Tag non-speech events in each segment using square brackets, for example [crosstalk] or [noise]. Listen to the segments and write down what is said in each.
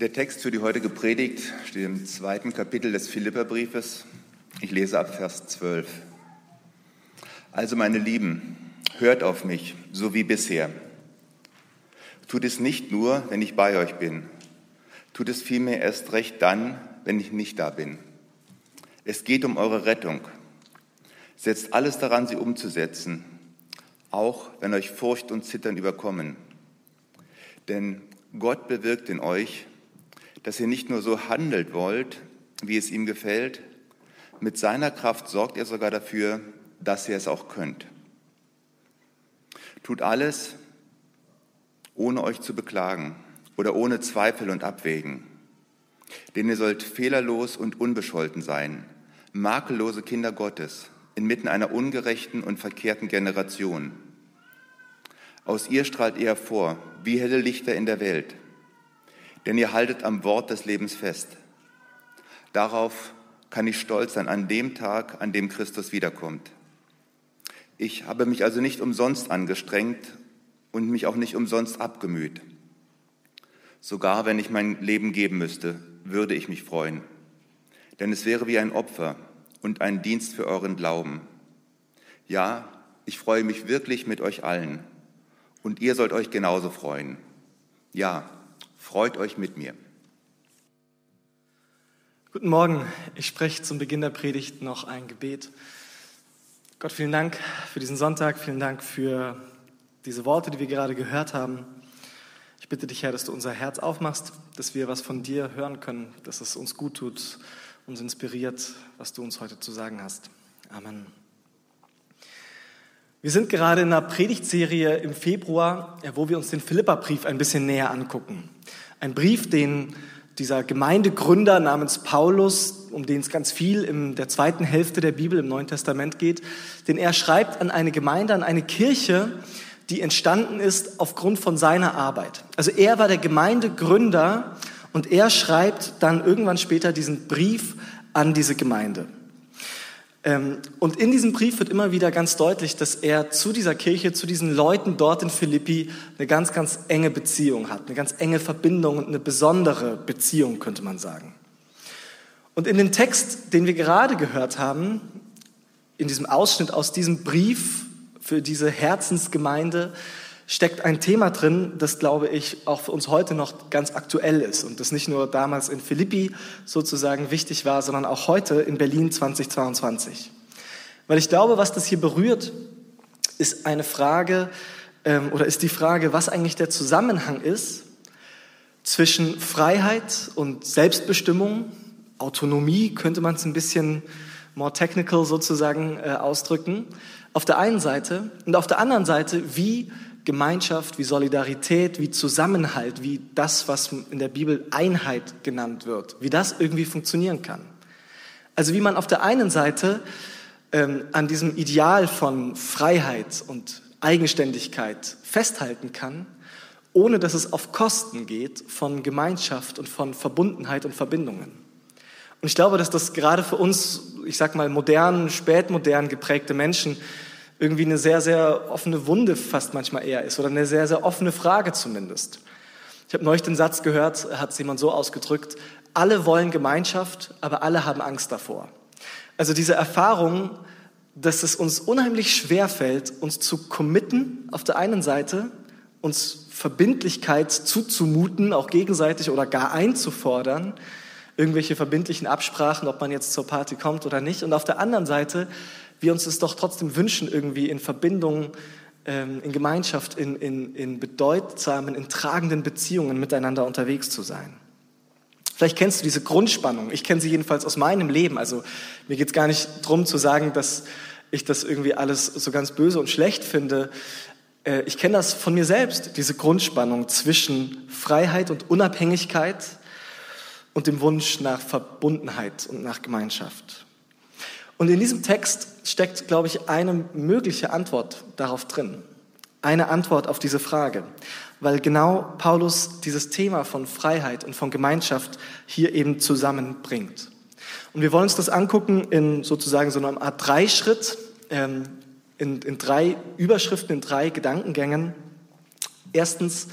Der Text für die heutige Predigt steht im zweiten Kapitel des Philipperbriefes. Ich lese ab Vers 12. Also meine Lieben, hört auf mich, so wie bisher. Tut es nicht nur, wenn ich bei euch bin. Tut es vielmehr erst recht dann, wenn ich nicht da bin. Es geht um eure Rettung. Setzt alles daran, sie umzusetzen, auch wenn euch Furcht und Zittern überkommen. Denn Gott bewirkt in euch, dass ihr nicht nur so handelt wollt, wie es ihm gefällt, mit seiner Kraft sorgt er sogar dafür, dass ihr es auch könnt. Tut alles, ohne euch zu beklagen oder ohne Zweifel und Abwägen. Denn ihr sollt fehlerlos und unbescholten sein, makellose Kinder Gottes, inmitten einer ungerechten und verkehrten Generation. Aus ihr strahlt ihr hervor, wie helle Lichter in der Welt, denn ihr haltet am Wort des Lebens fest. Darauf kann ich stolz sein an dem Tag, an dem Christus wiederkommt. Ich habe mich also nicht umsonst angestrengt und mich auch nicht umsonst abgemüht. Sogar wenn ich mein Leben geben müsste, würde ich mich freuen. Denn es wäre wie ein Opfer und ein Dienst für euren Glauben. Ja, ich freue mich wirklich mit euch allen. Und ihr sollt euch genauso freuen. Ja, freut euch mit mir. Guten Morgen. Ich spreche zum Beginn der Predigt noch ein Gebet. Gott, vielen Dank für diesen Sonntag. Vielen Dank für diese Worte, die wir gerade gehört haben. Ich bitte dich, Herr, dass du unser Herz aufmachst, dass wir was von dir hören können, dass es uns gut tut, uns inspiriert, was du uns heute zu sagen hast. Amen. Wir sind gerade in einer Predigtserie im Februar, wo wir uns den Philipperbrief ein bisschen näher angucken. Ein Brief, den dieser Gemeindegründer namens Paulus, um den es ganz viel in der zweiten Hälfte der Bibel im Neuen Testament geht, den er schreibt an eine Gemeinde, an eine Kirche, die entstanden ist aufgrund von seiner Arbeit. Also er war der Gemeindegründer und er schreibt dann irgendwann später diesen Brief an diese Gemeinde. Ähm, und in diesem Brief wird immer wieder ganz deutlich, dass er zu dieser Kirche, zu diesen Leuten dort in Philippi eine ganz, ganz enge Beziehung hat, eine ganz enge Verbindung und eine besondere Beziehung, könnte man sagen. Und in dem Text, den wir gerade gehört haben, in diesem Ausschnitt aus diesem Brief für diese Herzensgemeinde, steckt ein Thema drin, das, glaube ich, auch für uns heute noch ganz aktuell ist und das nicht nur damals in Philippi sozusagen wichtig war, sondern auch heute in Berlin 2022. Weil ich glaube, was das hier berührt, ist eine Frage ähm, oder ist die Frage, was eigentlich der Zusammenhang ist zwischen Freiheit und Selbstbestimmung, Autonomie könnte man es ein bisschen more technical sozusagen äh, ausdrücken, auf der einen Seite und auf der anderen Seite, wie Gemeinschaft, wie Solidarität, wie Zusammenhalt, wie das, was in der Bibel Einheit genannt wird, wie das irgendwie funktionieren kann. Also wie man auf der einen Seite ähm, an diesem Ideal von Freiheit und Eigenständigkeit festhalten kann, ohne dass es auf Kosten geht von Gemeinschaft und von Verbundenheit und Verbindungen. Und ich glaube, dass das gerade für uns, ich sag mal, modern, spätmodern geprägte Menschen irgendwie eine sehr, sehr offene Wunde fast manchmal eher ist oder eine sehr, sehr offene Frage zumindest. Ich habe neulich den Satz gehört, hat jemand so ausgedrückt, alle wollen Gemeinschaft, aber alle haben Angst davor. Also diese Erfahrung, dass es uns unheimlich schwer fällt, uns zu committen auf der einen Seite, uns Verbindlichkeit zuzumuten, auch gegenseitig oder gar einzufordern, irgendwelche verbindlichen Absprachen, ob man jetzt zur Party kommt oder nicht. Und auf der anderen Seite wir uns es doch trotzdem wünschen, irgendwie in Verbindung, ähm, in Gemeinschaft, in, in, in bedeutsamen, in tragenden Beziehungen miteinander unterwegs zu sein. Vielleicht kennst du diese Grundspannung. Ich kenne sie jedenfalls aus meinem Leben. Also mir geht es gar nicht darum zu sagen, dass ich das irgendwie alles so ganz böse und schlecht finde. Äh, ich kenne das von mir selbst, diese Grundspannung zwischen Freiheit und Unabhängigkeit und dem Wunsch nach Verbundenheit und nach Gemeinschaft. Und in diesem Text steckt, glaube ich, eine mögliche Antwort darauf drin. Eine Antwort auf diese Frage. Weil genau Paulus dieses Thema von Freiheit und von Gemeinschaft hier eben zusammenbringt. Und wir wollen uns das angucken in sozusagen so einer Art Dreischritt, ähm, in, in drei Überschriften, in drei Gedankengängen. Erstens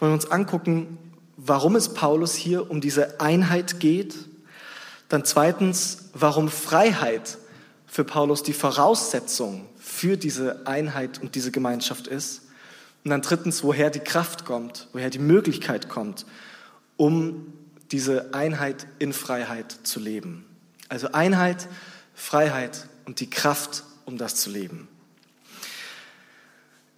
wollen wir uns angucken, warum es Paulus hier um diese Einheit geht. Dann zweitens, warum Freiheit für Paulus die Voraussetzung für diese Einheit und diese Gemeinschaft ist. Und dann drittens, woher die Kraft kommt, woher die Möglichkeit kommt, um diese Einheit in Freiheit zu leben. Also Einheit, Freiheit und die Kraft, um das zu leben.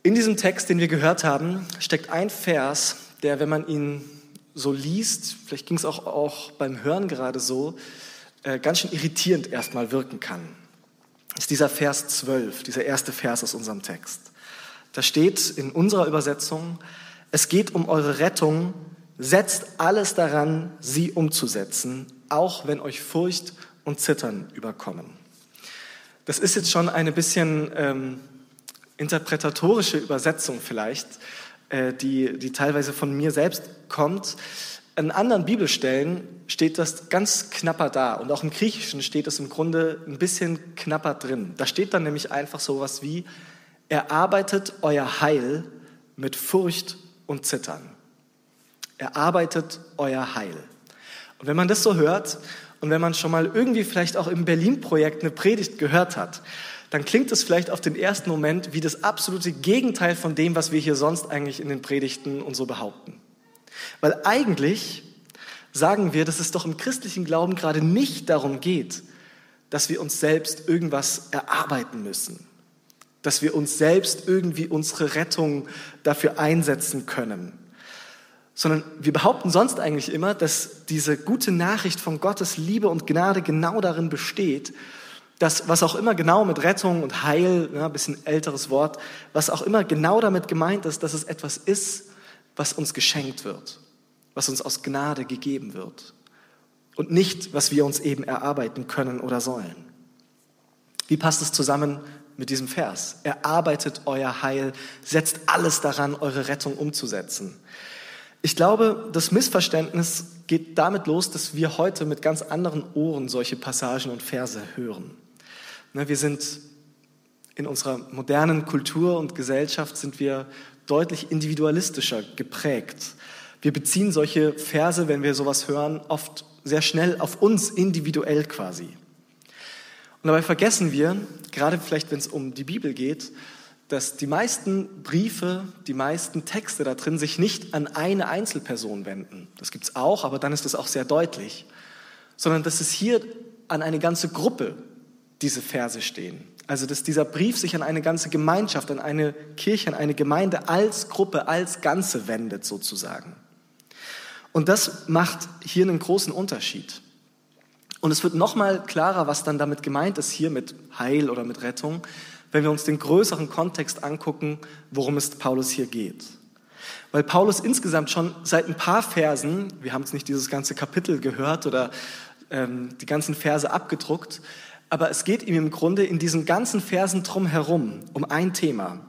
In diesem Text, den wir gehört haben, steckt ein Vers, der, wenn man ihn so liest, vielleicht ging es auch, auch beim Hören gerade so, äh, ganz schön irritierend erstmal wirken kann. Ist dieser Vers 12, dieser erste Vers aus unserem Text. Da steht in unserer Übersetzung, es geht um eure Rettung, setzt alles daran, sie umzusetzen, auch wenn euch Furcht und Zittern überkommen. Das ist jetzt schon eine bisschen ähm, interpretatorische Übersetzung vielleicht, äh, die, die teilweise von mir selbst kommt. An anderen Bibelstellen steht das ganz knapper da und auch im Griechischen steht es im Grunde ein bisschen knapper drin. Da steht dann nämlich einfach so was wie, erarbeitet euer Heil mit Furcht und Zittern. Erarbeitet euer Heil. Und wenn man das so hört und wenn man schon mal irgendwie vielleicht auch im Berlin-Projekt eine Predigt gehört hat, dann klingt es vielleicht auf den ersten Moment wie das absolute Gegenteil von dem, was wir hier sonst eigentlich in den Predigten und so behaupten. Weil eigentlich sagen wir, dass es doch im christlichen Glauben gerade nicht darum geht, dass wir uns selbst irgendwas erarbeiten müssen, dass wir uns selbst irgendwie unsere Rettung dafür einsetzen können, sondern wir behaupten sonst eigentlich immer, dass diese gute Nachricht von Gottes Liebe und Gnade genau darin besteht, dass was auch immer genau mit Rettung und Heil, ein bisschen älteres Wort, was auch immer genau damit gemeint ist, dass es etwas ist, was uns geschenkt wird, was uns aus Gnade gegeben wird und nicht, was wir uns eben erarbeiten können oder sollen. Wie passt es zusammen mit diesem Vers? Erarbeitet euer Heil, setzt alles daran, eure Rettung umzusetzen. Ich glaube, das Missverständnis geht damit los, dass wir heute mit ganz anderen Ohren solche Passagen und Verse hören. Ne, wir sind in unserer modernen Kultur und Gesellschaft sind wir deutlich individualistischer geprägt. Wir beziehen solche Verse, wenn wir sowas hören, oft sehr schnell auf uns individuell quasi. Und dabei vergessen wir, gerade vielleicht wenn es um die Bibel geht, dass die meisten Briefe, die meisten Texte da drin sich nicht an eine Einzelperson wenden. Das gibt es auch, aber dann ist es auch sehr deutlich. Sondern dass es hier an eine ganze Gruppe diese Verse stehen. Also dass dieser Brief sich an eine ganze Gemeinschaft, an eine Kirche, an eine Gemeinde als Gruppe, als Ganze wendet sozusagen. Und das macht hier einen großen Unterschied. Und es wird nochmal klarer, was dann damit gemeint ist hier mit Heil oder mit Rettung, wenn wir uns den größeren Kontext angucken, worum es Paulus hier geht. Weil Paulus insgesamt schon seit ein paar Versen, wir haben jetzt nicht dieses ganze Kapitel gehört oder ähm, die ganzen Verse abgedruckt, aber es geht ihm im Grunde in diesen ganzen Versen drumherum um ein Thema,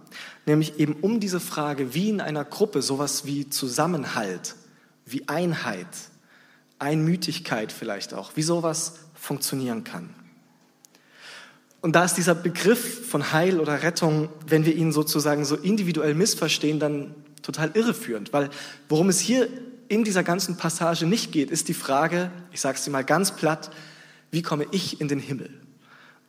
nämlich eben um diese Frage, wie in einer Gruppe sowas wie Zusammenhalt, wie Einheit, Einmütigkeit vielleicht auch, wie sowas funktionieren kann. Und da ist dieser Begriff von Heil oder Rettung, wenn wir ihn sozusagen so individuell missverstehen, dann total irreführend, weil worum es hier in dieser ganzen Passage nicht geht, ist die Frage, ich sage es dir mal ganz platt, wie komme ich in den Himmel?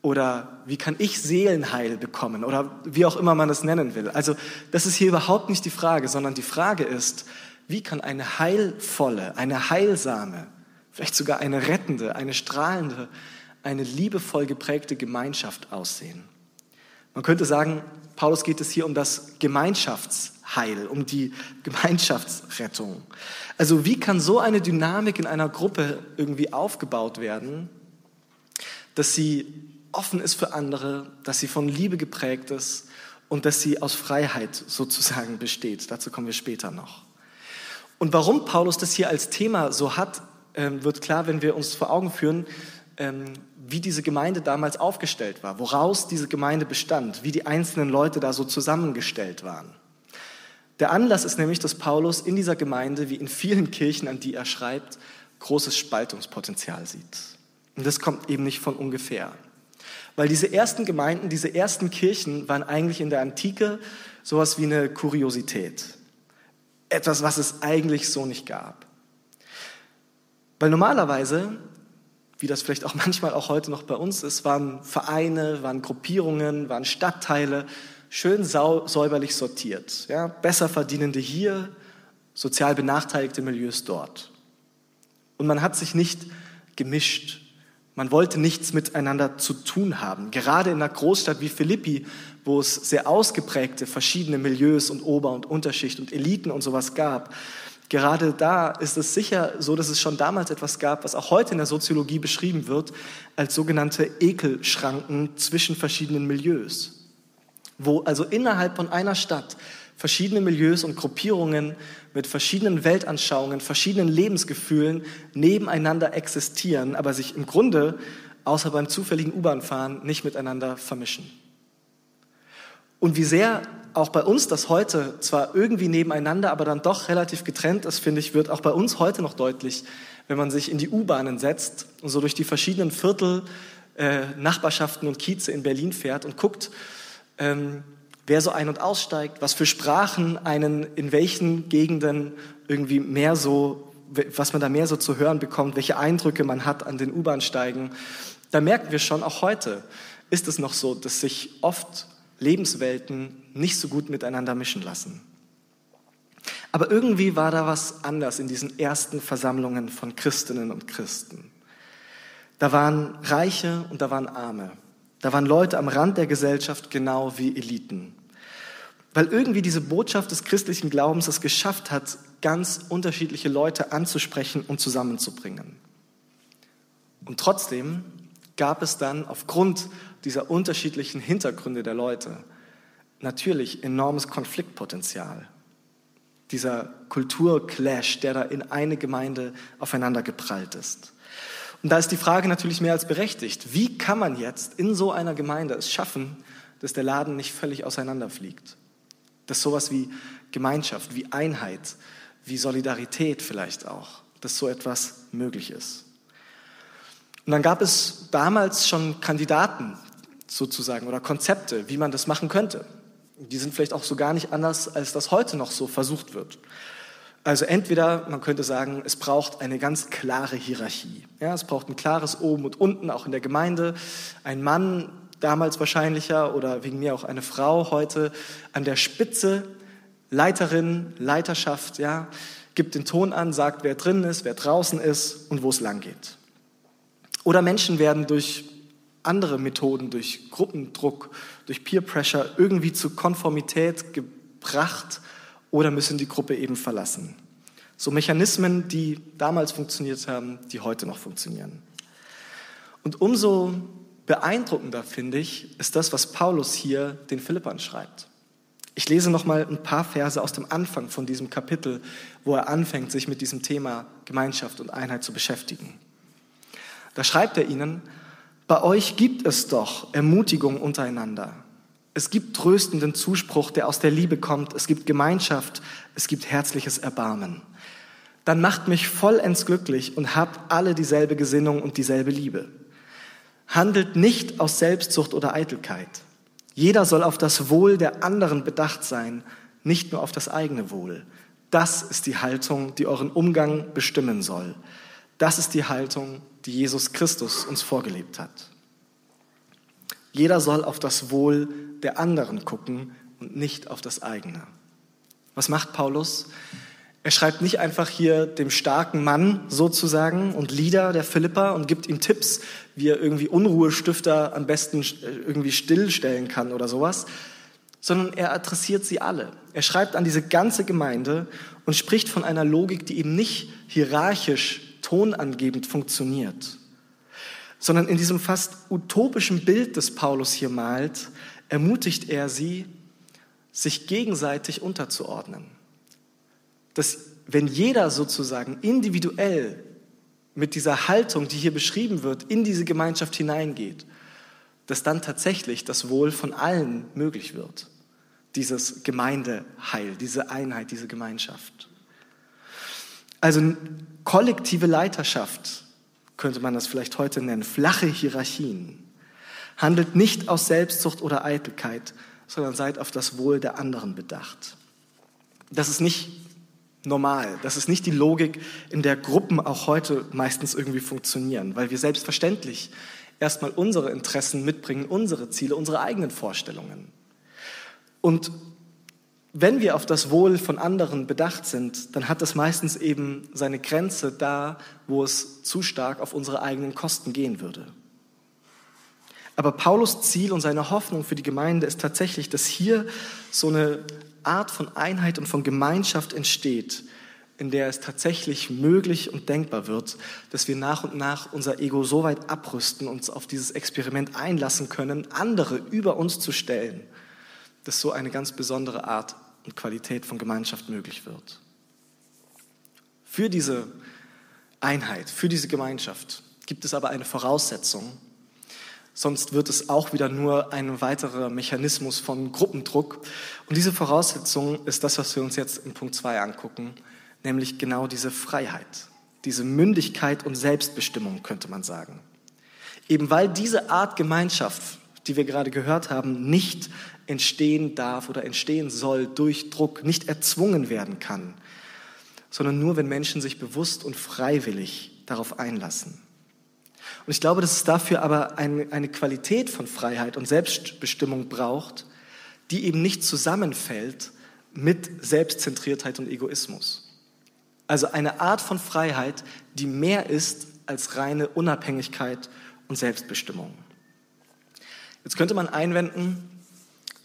Oder wie kann ich Seelenheil bekommen? Oder wie auch immer man es nennen will. Also das ist hier überhaupt nicht die Frage, sondern die Frage ist, wie kann eine heilvolle, eine heilsame, vielleicht sogar eine rettende, eine strahlende, eine liebevoll geprägte Gemeinschaft aussehen. Man könnte sagen, Paulus geht es hier um das Gemeinschaftsheil, um die Gemeinschaftsrettung. Also wie kann so eine Dynamik in einer Gruppe irgendwie aufgebaut werden, dass sie offen ist für andere, dass sie von Liebe geprägt ist und dass sie aus Freiheit sozusagen besteht. Dazu kommen wir später noch. Und warum Paulus das hier als Thema so hat, ähm, wird klar, wenn wir uns vor Augen führen, ähm, wie diese Gemeinde damals aufgestellt war, woraus diese Gemeinde bestand, wie die einzelnen Leute da so zusammengestellt waren. Der Anlass ist nämlich, dass Paulus in dieser Gemeinde, wie in vielen Kirchen, an die er schreibt, großes Spaltungspotenzial sieht. Und das kommt eben nicht von ungefähr. Weil diese ersten Gemeinden, diese ersten Kirchen waren eigentlich in der Antike sowas wie eine Kuriosität. Etwas, was es eigentlich so nicht gab. Weil normalerweise, wie das vielleicht auch [laughs] manchmal auch heute noch bei uns ist, waren Vereine, waren Gruppierungen, waren Stadtteile schön säuberlich sortiert. Ja? Besser verdienende hier, sozial benachteiligte Milieus dort. Und man hat sich nicht gemischt. Man wollte nichts miteinander zu tun haben. Gerade in einer Großstadt wie Philippi, wo es sehr ausgeprägte verschiedene Milieus und Ober- und Unterschicht und Eliten und sowas gab, Gerade da ist es sicher so, dass es schon damals etwas gab, was auch heute in der Soziologie beschrieben wird, als sogenannte Ekelschranken zwischen verschiedenen Milieus. Wo also innerhalb von einer Stadt verschiedene Milieus und Gruppierungen mit verschiedenen Weltanschauungen, verschiedenen Lebensgefühlen nebeneinander existieren, aber sich im Grunde, außer beim zufälligen U-Bahn-Fahren, nicht miteinander vermischen. Und wie sehr auch bei uns das heute zwar irgendwie nebeneinander, aber dann doch relativ getrennt ist, finde ich, wird auch bei uns heute noch deutlich, wenn man sich in die U-Bahnen setzt und so durch die verschiedenen Viertel, äh, Nachbarschaften und Kieze in Berlin fährt und guckt, ähm, wer so ein- und aussteigt, was für Sprachen einen in welchen Gegenden irgendwie mehr so, was man da mehr so zu hören bekommt, welche Eindrücke man hat an den U-Bahn-Steigen, da merken wir schon, auch heute ist es noch so, dass sich oft Lebenswelten nicht so gut miteinander mischen lassen. Aber irgendwie war da was anders in diesen ersten Versammlungen von Christinnen und Christen. Da waren Reiche und da waren Arme. Da waren Leute am Rand der Gesellschaft genau wie Eliten. Weil irgendwie diese Botschaft des christlichen Glaubens es geschafft hat, ganz unterschiedliche Leute anzusprechen und zusammenzubringen. Und trotzdem gab es dann aufgrund dieser unterschiedlichen Hintergründe der Leute natürlich enormes Konfliktpotenzial. Dieser Kulturclash, der da in eine Gemeinde aufeinander geprallt ist. Und da ist die Frage natürlich mehr als berechtigt. Wie kann man jetzt in so einer Gemeinde es schaffen, dass der Laden nicht völlig auseinanderfliegt? Dass sowas wie Gemeinschaft, wie Einheit, wie Solidarität vielleicht auch, dass so etwas möglich ist. Und dann gab es damals schon Kandidaten sozusagen oder Konzepte, wie man das machen könnte. Die sind vielleicht auch so gar nicht anders, als das heute noch so versucht wird. Also entweder, man könnte sagen, es braucht eine ganz klare Hierarchie. Ja, es braucht ein klares Oben und Unten, auch in der Gemeinde. Ein Mann, damals wahrscheinlicher, oder wegen mir auch eine Frau heute, an der Spitze, Leiterin, Leiterschaft, ja, gibt den Ton an, sagt, wer drin ist, wer draußen ist und wo es lang geht. Oder Menschen werden durch andere Methoden, durch Gruppendruck, durch Peer Pressure irgendwie zu Konformität gebracht oder müssen die Gruppe eben verlassen. So Mechanismen, die damals funktioniert haben, die heute noch funktionieren. Und umso beeindruckender finde ich, ist das, was Paulus hier den Philippern schreibt. Ich lese noch mal ein paar Verse aus dem Anfang von diesem Kapitel, wo er anfängt, sich mit diesem Thema Gemeinschaft und Einheit zu beschäftigen. Da schreibt er ihnen, bei euch gibt es doch Ermutigung untereinander. Es gibt tröstenden Zuspruch, der aus der Liebe kommt. Es gibt Gemeinschaft. Es gibt herzliches Erbarmen. Dann macht mich vollends glücklich und habt alle dieselbe Gesinnung und dieselbe Liebe. Handelt nicht aus Selbstsucht oder Eitelkeit. Jeder soll auf das Wohl der anderen bedacht sein, nicht nur auf das eigene Wohl. Das ist die Haltung, die euren Umgang bestimmen soll. Das ist die Haltung, die Jesus Christus uns vorgelebt hat. Jeder soll auf das Wohl der anderen gucken und nicht auf das eigene. Was macht Paulus? Er schreibt nicht einfach hier dem starken Mann sozusagen und Lieder der Philippa und gibt ihm Tipps, wie er irgendwie Unruhestifter am besten irgendwie stillstellen kann oder sowas, sondern er adressiert sie alle. Er schreibt an diese ganze Gemeinde und spricht von einer Logik, die eben nicht hierarchisch tonangebend funktioniert, sondern in diesem fast utopischen Bild, das Paulus hier malt, ermutigt er sie, sich gegenseitig unterzuordnen. Dass wenn jeder sozusagen individuell mit dieser Haltung, die hier beschrieben wird, in diese Gemeinschaft hineingeht, dass dann tatsächlich das Wohl von allen möglich wird. Dieses Gemeindeheil, diese Einheit, diese Gemeinschaft. Also kollektive Leiterschaft könnte man das vielleicht heute nennen, flache Hierarchien, handelt nicht aus Selbstsucht oder Eitelkeit, sondern seid auf das Wohl der anderen bedacht. Das ist nicht normal. Das ist nicht die Logik, in der Gruppen auch heute meistens irgendwie funktionieren, weil wir selbstverständlich erstmal unsere Interessen mitbringen, unsere Ziele, unsere eigenen Vorstellungen. Und wenn wir auf das Wohl von anderen bedacht sind, dann hat das meistens eben seine Grenze da, wo es zu stark auf unsere eigenen Kosten gehen würde. Aber Paulus Ziel und seine Hoffnung für die Gemeinde ist tatsächlich, dass hier so eine Art von Einheit und von Gemeinschaft entsteht, in der es tatsächlich möglich und denkbar wird, dass wir nach und nach unser Ego so weit abrüsten, uns auf dieses Experiment einlassen können, andere über uns zu stellen, dass so eine ganz besondere Art und Qualität von Gemeinschaft möglich wird. Für diese Einheit, für diese Gemeinschaft gibt es aber eine Voraussetzung, sonst wird es auch wieder nur ein weiterer Mechanismus von Gruppendruck. Und diese Voraussetzung ist das, was wir uns jetzt in Punkt 2 angucken, nämlich genau diese Freiheit, diese Mündigkeit und Selbstbestimmung, könnte man sagen. Eben weil diese Art Gemeinschaft, die wir gerade gehört haben, nicht entstehen darf oder entstehen soll durch Druck, nicht erzwungen werden kann, sondern nur, wenn Menschen sich bewusst und freiwillig darauf einlassen. Und ich glaube, dass es dafür aber eine, Qualität von Freiheit und Selbstbestimmung braucht, die eben nicht zusammenfällt mit Selbstzentriertheit und Egoismus. Also eine Art von Freiheit, die mehr ist als reine Unabhängigkeit und Selbstbestimmung. Jetzt könnte man einwenden,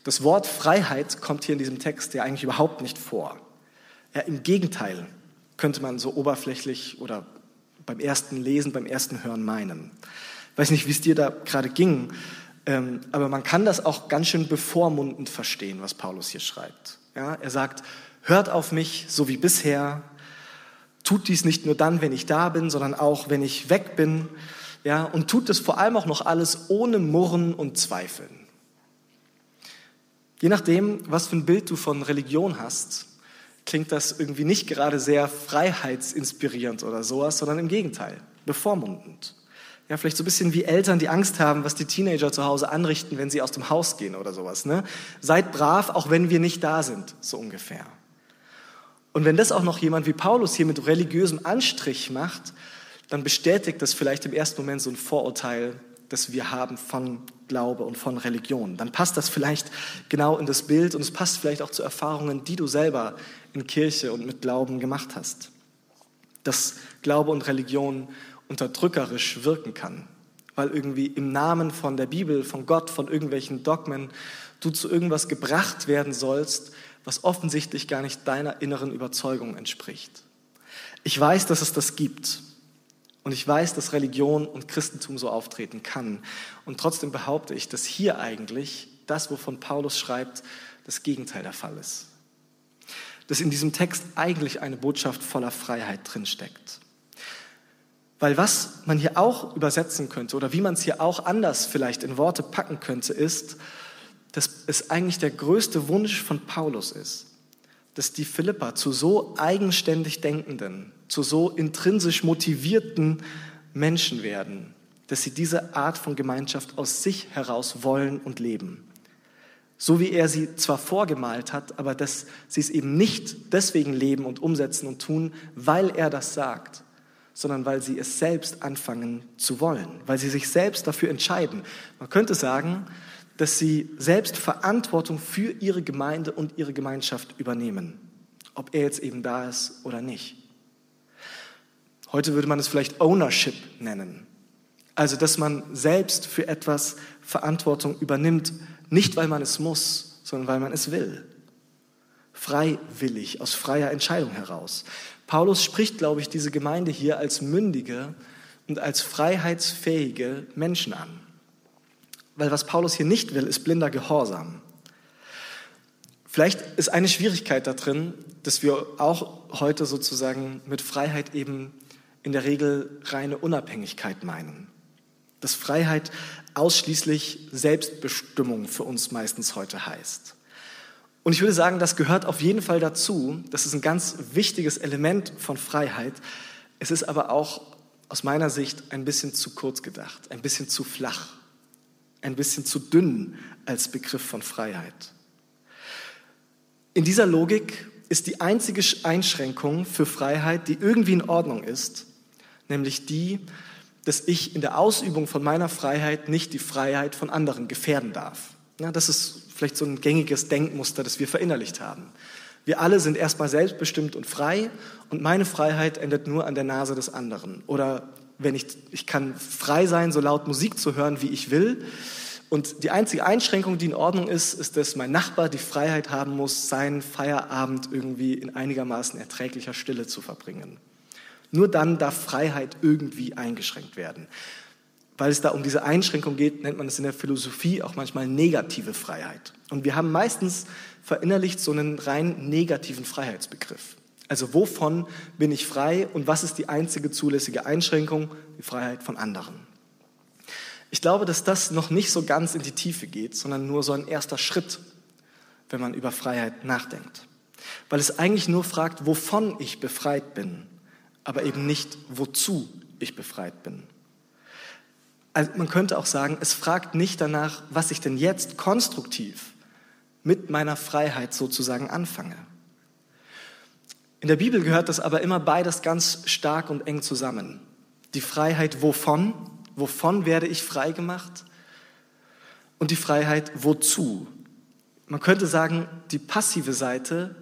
das Wort Freiheit kommt hier in diesem Text ja eigentlich überhaupt nicht vor. Ja, Im Gegenteil könnte man so oberflächlich oder beim ersten Lesen, beim ersten Hören meinen. Ich weiß nicht, wie es dir da gerade ging, ähm, aber man kann das auch ganz schön bevormundend verstehen, was Paulus hier schreibt. Ja, er sagt, hört auf mich, so wie bisher, tut dies nicht nur dann, wenn ich da bin, sondern auch, wenn ich weg bin, ja, und tut es vor allem auch noch alles ohne Murren und Zweifeln. Je nachdem, was für ein Bild du von Religion hast, klingt das irgendwie nicht gerade sehr freiheitsinspirierend oder sowas, sondern im Gegenteil, bevormundend. Ja, vielleicht so ein bisschen wie Eltern, die Angst haben, was die Teenager zu Hause anrichten, wenn sie aus dem Haus gehen oder sowas. Ne? Seid brav, auch wenn wir nicht da sind, so ungefähr. Und wenn das auch noch jemand wie Paulus hier mit religiösem Anstrich macht, dann bestätigt das vielleicht im ersten Moment so ein Vorurteil, das wir haben von Glaube und von Religion. Dann passt das vielleicht genau in das Bild und es passt vielleicht auch zu Erfahrungen, die du selber in Kirche und mit Glauben gemacht hast. Dass Glaube und Religion unterdrückerisch wirken kann, weil irgendwie im Namen von der Bibel, von Gott, von irgendwelchen Dogmen du zu irgendwas gebracht werden sollst, was offensichtlich gar nicht deiner inneren Überzeugung entspricht. Ich weiß, dass es das gibt. Und ich weiß, dass Religion und Christentum so auftreten kann. Und trotzdem behaupte ich, dass hier eigentlich das, wovon Paulus schreibt, das Gegenteil der Fall ist. Dass in diesem Text eigentlich eine Botschaft voller Freiheit drinsteckt. Weil was man hier auch übersetzen könnte oder wie man es hier auch anders vielleicht in Worte packen könnte, ist, dass es eigentlich der größte Wunsch von Paulus ist, dass die Philippa zu so eigenständig denkenden, zu so intrinsisch motivierten Menschen werden, dass sie diese Art von Gemeinschaft aus sich heraus wollen und leben. So wie er sie zwar vorgemalt hat, aber dass sie es eben nicht deswegen leben und umsetzen und tun, weil er das sagt, sondern weil sie es selbst anfangen zu wollen, weil sie sich selbst dafür entscheiden. Man könnte sagen, dass sie selbst Verantwortung für ihre Gemeinde und ihre Gemeinschaft übernehmen, ob er jetzt eben da ist oder nicht. Heute würde man es vielleicht Ownership nennen. Also, dass man selbst für etwas Verantwortung übernimmt, nicht weil man es muss, sondern weil man es will. Freiwillig, aus freier Entscheidung heraus. Paulus spricht, glaube ich, diese Gemeinde hier als mündige und als freiheitsfähige Menschen an. Weil was Paulus hier nicht will, ist blinder Gehorsam. Vielleicht ist eine Schwierigkeit da drin, dass wir auch heute sozusagen mit Freiheit eben in der Regel reine Unabhängigkeit meinen. Dass Freiheit ausschließlich Selbstbestimmung für uns meistens heute heißt. Und ich würde sagen, das gehört auf jeden Fall dazu. Das ist ein ganz wichtiges Element von Freiheit. Es ist aber auch aus meiner Sicht ein bisschen zu kurz gedacht, ein bisschen zu flach, ein bisschen zu dünn als Begriff von Freiheit. In dieser Logik ist die einzige Einschränkung für Freiheit, die irgendwie in Ordnung ist, nämlich die, dass ich in der Ausübung von meiner Freiheit nicht die Freiheit von anderen gefährden darf. Ja, das ist vielleicht so ein gängiges Denkmuster, das wir verinnerlicht haben. Wir alle sind erstmal selbstbestimmt und frei und meine Freiheit endet nur an der Nase des anderen. Oder wenn ich, ich kann frei sein, so laut Musik zu hören, wie ich will. Und die einzige Einschränkung, die in Ordnung ist, ist, dass mein Nachbar die Freiheit haben muss, seinen Feierabend irgendwie in einigermaßen erträglicher Stille zu verbringen. Nur dann darf Freiheit irgendwie eingeschränkt werden. Weil es da um diese Einschränkung geht, nennt man es in der Philosophie auch manchmal negative Freiheit. Und wir haben meistens verinnerlicht so einen rein negativen Freiheitsbegriff. Also wovon bin ich frei und was ist die einzige zulässige Einschränkung? Die Freiheit von anderen. Ich glaube, dass das noch nicht so ganz in die Tiefe geht, sondern nur so ein erster Schritt, wenn man über Freiheit nachdenkt. Weil es eigentlich nur fragt, wovon ich befreit bin aber eben nicht, wozu ich befreit bin. Also man könnte auch sagen, es fragt nicht danach, was ich denn jetzt konstruktiv mit meiner Freiheit sozusagen anfange. In der Bibel gehört das aber immer beides ganz stark und eng zusammen. Die Freiheit wovon, wovon werde ich frei gemacht? Und die Freiheit wozu? Man könnte sagen, die passive Seite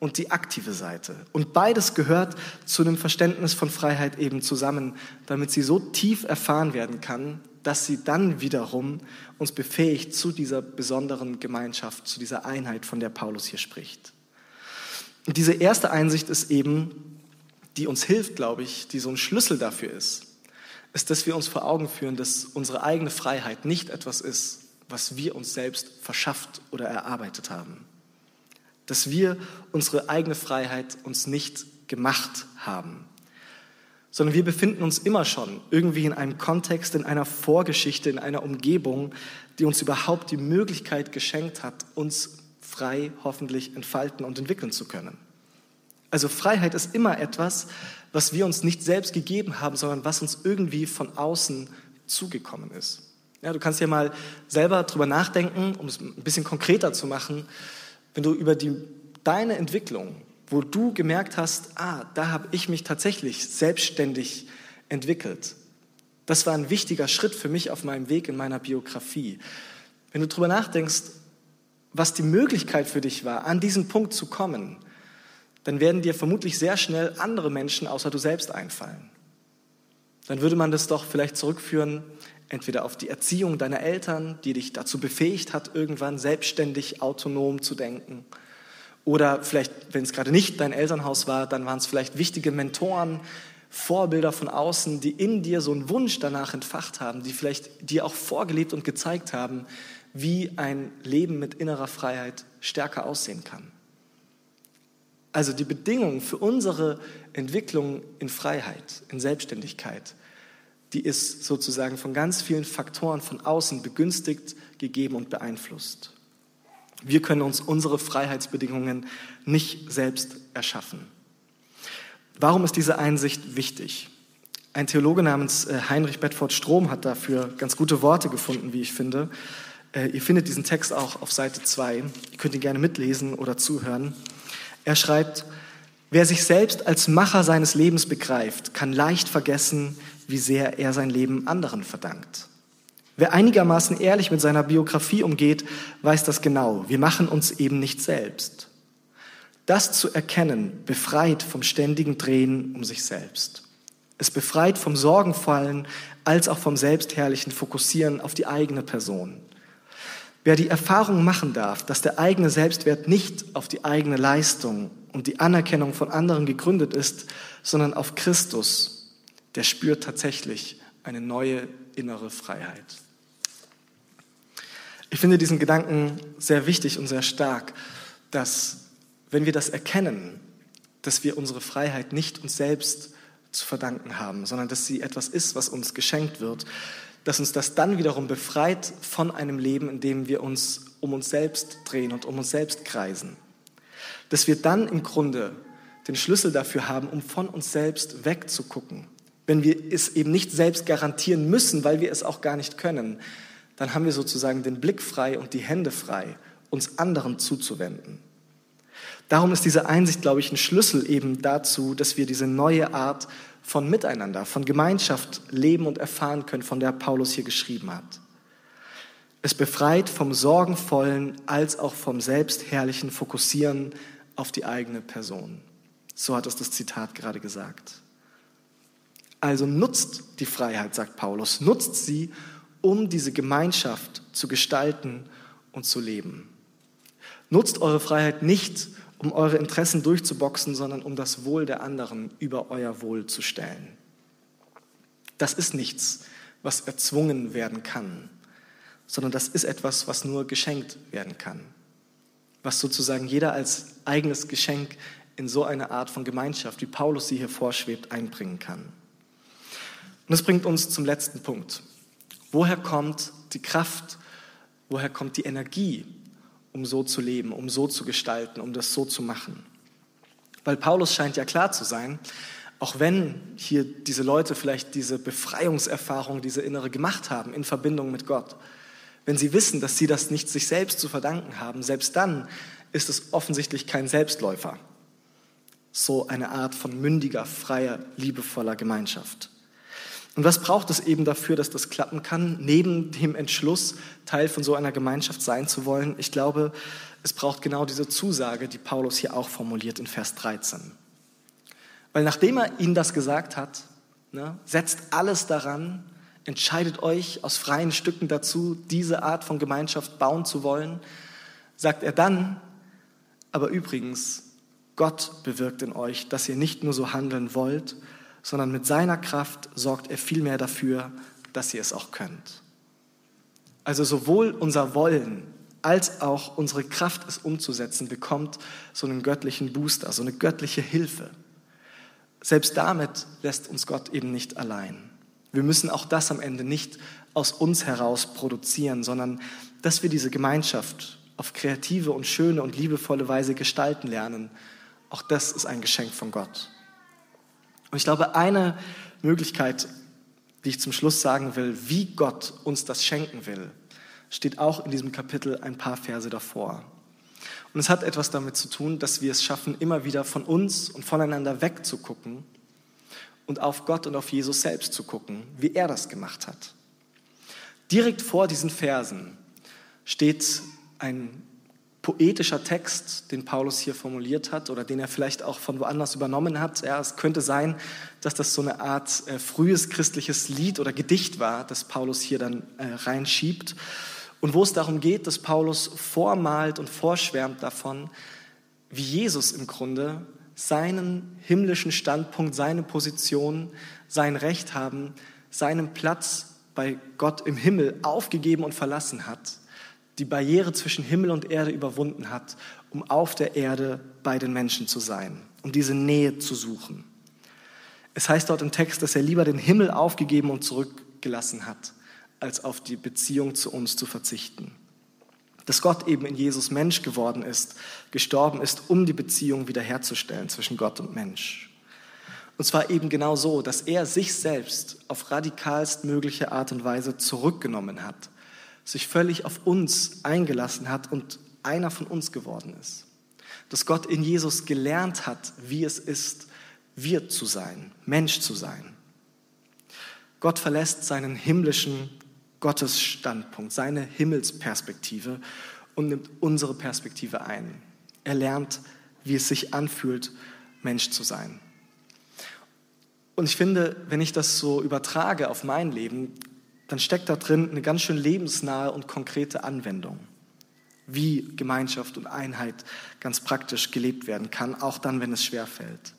und die aktive Seite. Und beides gehört zu einem Verständnis von Freiheit eben zusammen, damit sie so tief erfahren werden kann, dass sie dann wiederum uns befähigt zu dieser besonderen Gemeinschaft, zu dieser Einheit, von der Paulus hier spricht. Und diese erste Einsicht ist eben, die uns hilft, glaube ich, die so ein Schlüssel dafür ist, ist, dass wir uns vor Augen führen, dass unsere eigene Freiheit nicht etwas ist, was wir uns selbst verschafft oder erarbeitet haben. Dass wir unsere eigene Freiheit uns nicht gemacht haben, sondern wir befinden uns immer schon irgendwie in einem Kontext, in einer Vorgeschichte, in einer Umgebung, die uns überhaupt die Möglichkeit geschenkt hat, uns frei hoffentlich entfalten und entwickeln zu können. Also Freiheit ist immer etwas, was wir uns nicht selbst gegeben haben, sondern was uns irgendwie von außen zugekommen ist. Ja, du kannst ja mal selber drüber nachdenken, um es ein bisschen konkreter zu machen wenn du über die, deine Entwicklung, wo du gemerkt hast, ah, da habe ich mich tatsächlich selbstständig entwickelt. Das war ein wichtiger Schritt für mich auf meinem Weg in meiner Biografie. Wenn du darüber nachdenkst, was die Möglichkeit für dich war, an diesen Punkt zu kommen, dann werden dir vermutlich sehr schnell andere Menschen außer du selbst einfallen. Dann würde man das doch vielleicht zurückführen entweder auf die Erziehung deiner Eltern, die dich dazu befähigt hat, irgendwann selbstständig, autonom zu denken. Oder vielleicht, wenn es gerade nicht dein Elternhaus war, dann waren es vielleicht wichtige Mentoren, Vorbilder von außen, die in dir so einen Wunsch danach entfacht haben, die vielleicht dir auch vorgelebt und gezeigt haben, wie ein Leben mit innerer Freiheit stärker aussehen kann. Also die Bedingungen für unsere Entwicklung in Freiheit, in Selbstständigkeit, die ist sozusagen von ganz vielen Faktoren von außen begünstigt, gegeben und beeinflusst. Wir können uns unsere Freiheitsbedingungen nicht selbst erschaffen. Warum ist diese Einsicht wichtig? Ein Theologe namens äh, Heinrich Bedford Strom hat dafür ganz gute Worte gefunden, wie ich finde. Äh, ihr findet diesen Text auch auf Seite 2. Ihr könnt ihn gerne mitlesen oder zuhören. Er schreibt, wer sich selbst als Macher seines Lebens begreift, kann leicht vergessen, wie sehr er sein Leben anderen verdankt. Wer einigermaßen ehrlich mit seiner Biografie umgeht, weiß das genau. Wir machen uns eben nicht selbst. Das zu erkennen befreit vom ständigen Drehen um sich selbst. Es befreit vom Sorgenfallen als auch vom selbstherrlichen Fokussieren auf die eigene Person. Wer die Erfahrung machen darf, dass der eigene Selbstwert nicht auf die eigene Leistung und die Anerkennung von anderen gegründet ist, sondern auf Christus der spürt tatsächlich eine neue innere Freiheit. Ich finde diesen Gedanken sehr wichtig und sehr stark, dass wenn wir das erkennen, dass wir unsere Freiheit nicht uns selbst zu verdanken haben, sondern dass sie etwas ist, was uns geschenkt wird, dass uns das dann wiederum befreit von einem Leben, in dem wir uns um uns selbst drehen und um uns selbst kreisen. Dass wir dann im Grunde den Schlüssel dafür haben, um von uns selbst wegzugucken wenn wir es eben nicht selbst garantieren müssen, weil wir es auch gar nicht können, dann haben wir sozusagen den Blick frei und die Hände frei, uns anderen zuzuwenden. Darum ist diese Einsicht, glaube ich, ein Schlüssel eben dazu, dass wir diese neue Art von Miteinander, von Gemeinschaft leben und erfahren können, von der Paulus hier geschrieben hat. Es befreit vom sorgenvollen als auch vom selbstherrlichen Fokussieren auf die eigene Person. So hat es das Zitat gerade gesagt. Also nutzt die Freiheit, sagt Paulus, nutzt sie, um diese Gemeinschaft zu gestalten und zu leben. Nutzt eure Freiheit nicht, um eure Interessen durchzuboxen, sondern um das Wohl der anderen über euer Wohl zu stellen. Das ist nichts, was erzwungen werden kann, sondern das ist etwas, was nur geschenkt werden kann, was sozusagen jeder als eigenes Geschenk in so eine Art von Gemeinschaft, wie Paulus sie hier vorschwebt, einbringen kann. Und das bringt uns zum letzten Punkt. Woher kommt die Kraft, woher kommt die Energie, um so zu leben, um so zu gestalten, um das so zu machen? Weil Paulus scheint ja klar zu sein, auch wenn hier diese Leute vielleicht diese Befreiungserfahrung, diese innere gemacht haben in Verbindung mit Gott, wenn sie wissen, dass sie das nicht sich selbst zu verdanken haben, selbst dann ist es offensichtlich kein Selbstläufer. So eine Art von mündiger, freier, liebevoller Gemeinschaft. Und was braucht es eben dafür, dass das klappen kann, neben dem Entschluss, Teil von so einer Gemeinschaft sein zu wollen? Ich glaube, es braucht genau diese Zusage, die Paulus hier auch formuliert in Vers 13. Weil nachdem er ihnen das gesagt hat, ne, setzt alles daran, entscheidet euch aus freien Stücken dazu, diese Art von Gemeinschaft bauen zu wollen, sagt er dann, aber übrigens, Gott bewirkt in euch, dass ihr nicht nur so handeln wollt, sondern mit seiner Kraft sorgt er vielmehr dafür, dass ihr es auch könnt. Also sowohl unser Wollen als auch unsere Kraft, es umzusetzen, bekommt so einen göttlichen Booster, so eine göttliche Hilfe. Selbst damit lässt uns Gott eben nicht allein. Wir müssen auch das am Ende nicht aus uns heraus produzieren, sondern dass wir diese Gemeinschaft auf kreative und schöne und liebevolle Weise gestalten lernen, auch das ist ein Geschenk von Gott. Und ich glaube, eine Möglichkeit, die ich zum Schluss sagen will, wie Gott uns das schenken will, steht auch in diesem Kapitel ein paar Verse davor. Und es hat etwas damit zu tun, dass wir es schaffen, immer wieder von uns und voneinander wegzugucken und auf Gott und auf Jesus selbst zu gucken, wie er das gemacht hat. Direkt vor diesen Versen steht ein poetischer Text, den Paulus hier formuliert hat oder den er vielleicht auch von woanders übernommen hat. Ja, es könnte sein, dass das so eine Art äh, frühes christliches Lied oder Gedicht war, das Paulus hier dann äh, reinschiebt. Und wo es darum geht, dass Paulus vormalt und vorschwärmt davon, wie Jesus im Grunde seinen himmlischen Standpunkt, seine Position, sein Recht haben, seinen Platz bei Gott im Himmel aufgegeben und verlassen hat die Barriere zwischen Himmel und Erde überwunden hat, um auf der Erde bei den Menschen zu sein, um diese Nähe zu suchen. Es heißt dort im Text, dass er lieber den Himmel aufgegeben und zurückgelassen hat, als auf die Beziehung zu uns zu verzichten. Dass Gott eben in Jesus Mensch geworden ist, gestorben ist, um die Beziehung wiederherzustellen zwischen Gott und Mensch. Und zwar eben genau so, dass er sich selbst auf radikalst mögliche Art und Weise zurückgenommen hat sich völlig auf uns eingelassen hat und einer von uns geworden ist. Dass Gott in Jesus gelernt hat, wie es ist, wir zu sein, Mensch zu sein. Gott verlässt seinen himmlischen Gottesstandpunkt, seine Himmelsperspektive und nimmt unsere Perspektive ein. Er lernt, wie es sich anfühlt, Mensch zu sein. Und ich finde, wenn ich das so übertrage auf mein Leben, dann steckt da drin eine ganz schön lebensnahe und konkrete Anwendung, wie Gemeinschaft und Einheit ganz praktisch gelebt werden kann, auch dann, wenn es schwer fällt.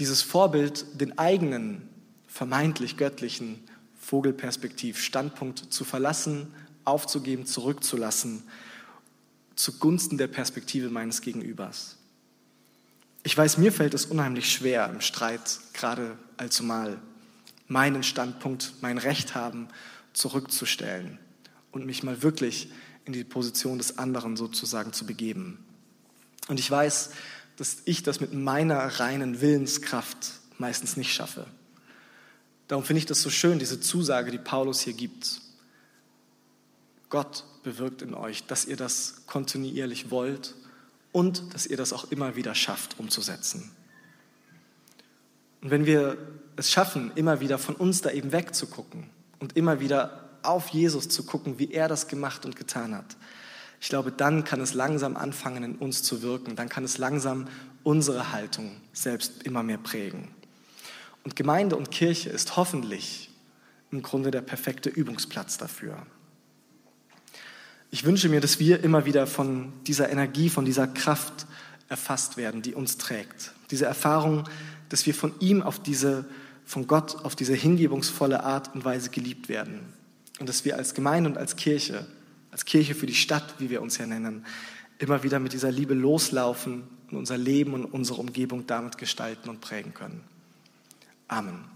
Dieses Vorbild, den eigenen vermeintlich göttlichen Vogelperspektiv, Standpunkt zu verlassen, aufzugeben, zurückzulassen, zugunsten der Perspektive meines Gegenübers. Ich weiß, mir fällt es unheimlich schwer im Streit, gerade allzumal meinen Standpunkt, mein Recht haben, zurückzustellen und mich mal wirklich in die Position des anderen sozusagen zu begeben. Und ich weiß, dass ich das mit meiner reinen Willenskraft meistens nicht schaffe. Darum finde ich das so schön, diese Zusage, die Paulus hier gibt. Gott bewirkt in euch, dass ihr das kontinuierlich wollt und dass ihr das auch immer wieder schafft umzusetzen. Und wenn wir es schaffen, immer wieder von uns da eben wegzugucken und immer wieder auf Jesus zu gucken, wie er das gemacht und getan hat, ich glaube, dann kann es langsam anfangen, in uns zu wirken. Dann kann es langsam unsere Haltung selbst immer mehr prägen. Und Gemeinde und Kirche ist hoffentlich im Grunde der perfekte Übungsplatz dafür. Ich wünsche mir, dass wir immer wieder von dieser Energie, von dieser Kraft erfasst werden, die uns trägt. Diese Erfahrung, dass wir von ihm auf diese, von Gott auf diese hingebungsvolle Art und Weise geliebt werden. Und dass wir als Gemeinde und als Kirche, als Kirche für die Stadt, wie wir uns ja nennen, immer wieder mit dieser Liebe loslaufen und unser Leben und unsere Umgebung damit gestalten und prägen können. Amen.